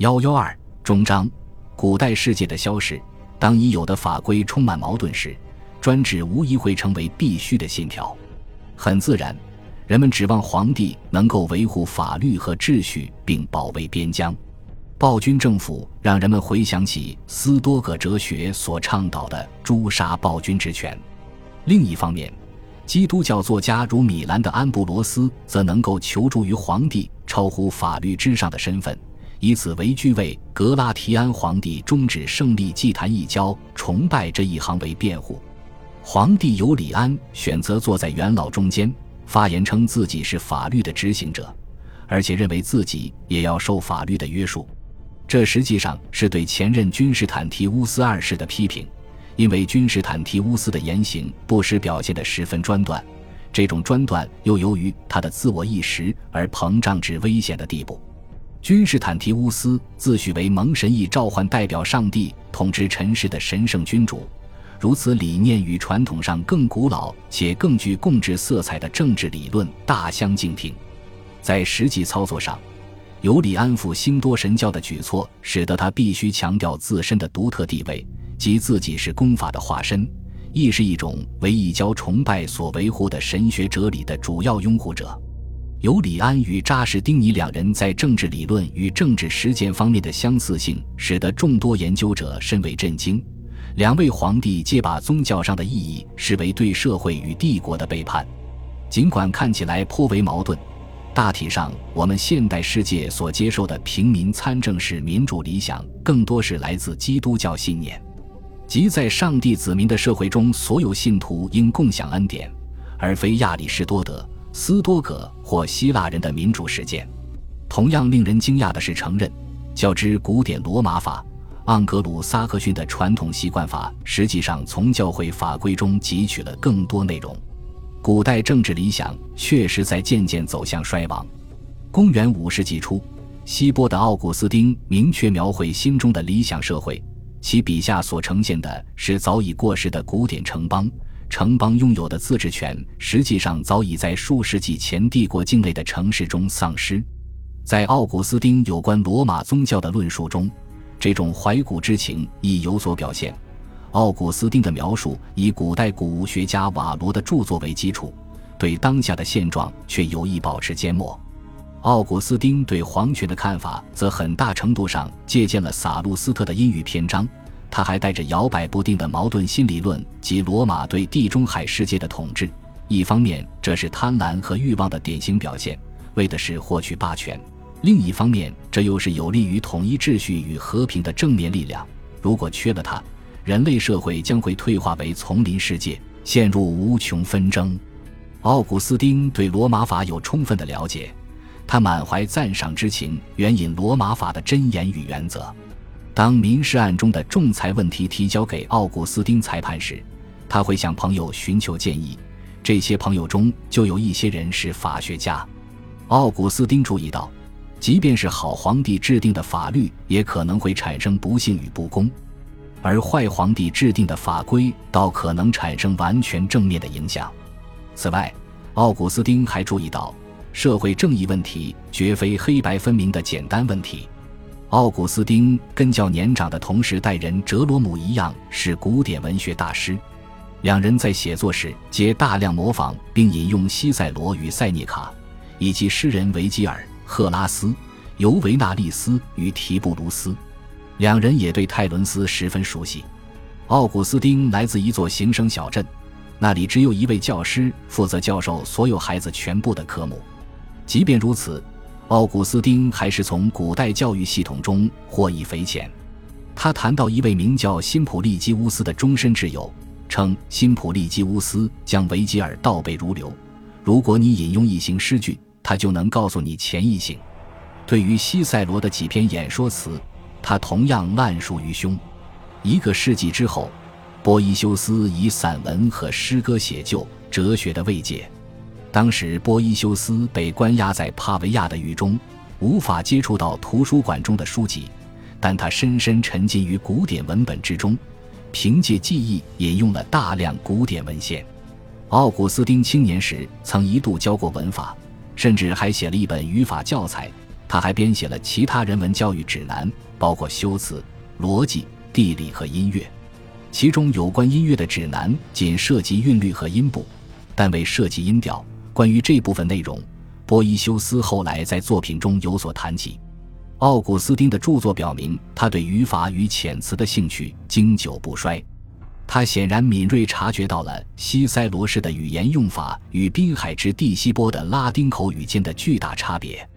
幺幺二终章，古代世界的消逝。当已有的法规充满矛盾时，专制无疑会成为必须的信条。很自然，人们指望皇帝能够维护法律和秩序，并保卫边疆。暴君政府让人们回想起斯多葛哲学所倡导的诛杀暴君之权。另一方面，基督教作家如米兰的安布罗斯则能够求助于皇帝超乎法律之上的身份，以此为据为格拉提安皇帝终止胜利祭坛一交崇拜这一行为辩护。皇帝尤里安选择坐在元老中间，发言称自己是法律的执行者，而且认为自己也要受法律的约束。这实际上是对前任君士坦提乌斯二世的批评，因为君士坦提乌斯的言行不时表现得十分专断，这种专断又由于他的自我意识而膨胀至危险的地步。君士坦提乌斯自诩为蒙神意召唤代表上帝统治尘世的神圣君主，如此理念与传统上更古老且更具共治色彩的政治理论大相径庭，在实际操作上。尤里安抚新多神教的举措，使得他必须强调自身的独特地位，即自己是公法的化身，亦是一种为异教崇拜所维护的神学哲理的主要拥护者。尤里安与扎什丁尼两人在政治理论与政治实践方面的相似性，使得众多研究者甚为震惊。两位皇帝皆把宗教上的意义视为对社会与帝国的背叛，尽管看起来颇为矛盾。大体上，我们现代世界所接受的平民参政式民主理想，更多是来自基督教信念，即在上帝子民的社会中，所有信徒应共享恩典，而非亚里士多德、斯多葛或希腊人的民主实践。同样令人惊讶的是，承认较之古典罗马法、盎格鲁撒克逊的传统习惯法，实际上从教会法规中汲取了更多内容。古代政治理想确实在渐渐走向衰亡。公元五世纪初，希波的奥古斯丁明确描绘心中的理想社会，其笔下所呈现的是早已过时的古典城邦。城邦拥有的自治权，实际上早已在数世纪前帝国境内的城市中丧失。在奥古斯丁有关罗马宗教的论述中，这种怀古之情亦有所表现。奥古斯丁的描述以古代古物学家瓦罗的著作为基础，对当下的现状却有意保持缄默。奥古斯丁对皇权的看法则很大程度上借鉴了萨路斯特的阴郁篇章。他还带着摇摆不定的矛盾新理论及罗马对地中海世界的统治。一方面，这是贪婪和欲望的典型表现，为的是获取霸权；另一方面，这又是有利于统一秩序与和平的正面力量。如果缺了它，人类社会将会退化为丛林世界，陷入无穷纷争。奥古斯丁对罗马法有充分的了解，他满怀赞赏之情，援引罗马法的箴言与原则。当民事案中的仲裁问题提交给奥古斯丁裁判时，他会向朋友寻求建议，这些朋友中就有一些人是法学家。奥古斯丁注意到，即便是好皇帝制定的法律，也可能会产生不幸与不公。而坏皇帝制定的法规，倒可能产生完全正面的影响。此外，奥古斯丁还注意到，社会正义问题绝非黑白分明的简单问题。奥古斯丁跟较年长的同时代人哲罗姆一样，是古典文学大师。两人在写作时皆大量模仿并引用西塞罗与塞涅卡，以及诗人维吉尔、赫拉斯、尤维纳利斯与提布鲁斯。两人也对泰伦斯十分熟悉。奥古斯丁来自一座行省小镇，那里只有一位教师负责教授所有孩子全部的科目。即便如此，奥古斯丁还是从古代教育系统中获益匪浅。他谈到一位名叫辛普利基乌斯的终身挚友，称辛普利基乌斯将维吉尔倒背如流。如果你引用一行诗句，他就能告诉你前一行。对于西塞罗的几篇演说词。他同样烂熟于胸。一个世纪之后，波伊修斯以散文和诗歌写就哲学的慰藉。当时，波伊修斯被关押在帕维亚的狱中，无法接触到图书馆中的书籍，但他深深沉浸于古典文本之中，凭借记忆引用了大量古典文献。奥古斯丁青年时曾一度教过文法，甚至还写了一本语法教材。他还编写了其他人文教育指南，包括修辞、逻辑、地理和音乐。其中有关音乐的指南仅涉及韵律和音部，但未涉及音调。关于这部分内容，波伊修斯后来在作品中有所谈及。奥古斯丁的著作表明，他对语法与遣词的兴趣经久不衰。他显然敏锐察觉到了西塞罗式的语言用法与滨海之地西波的拉丁口语间的巨大差别。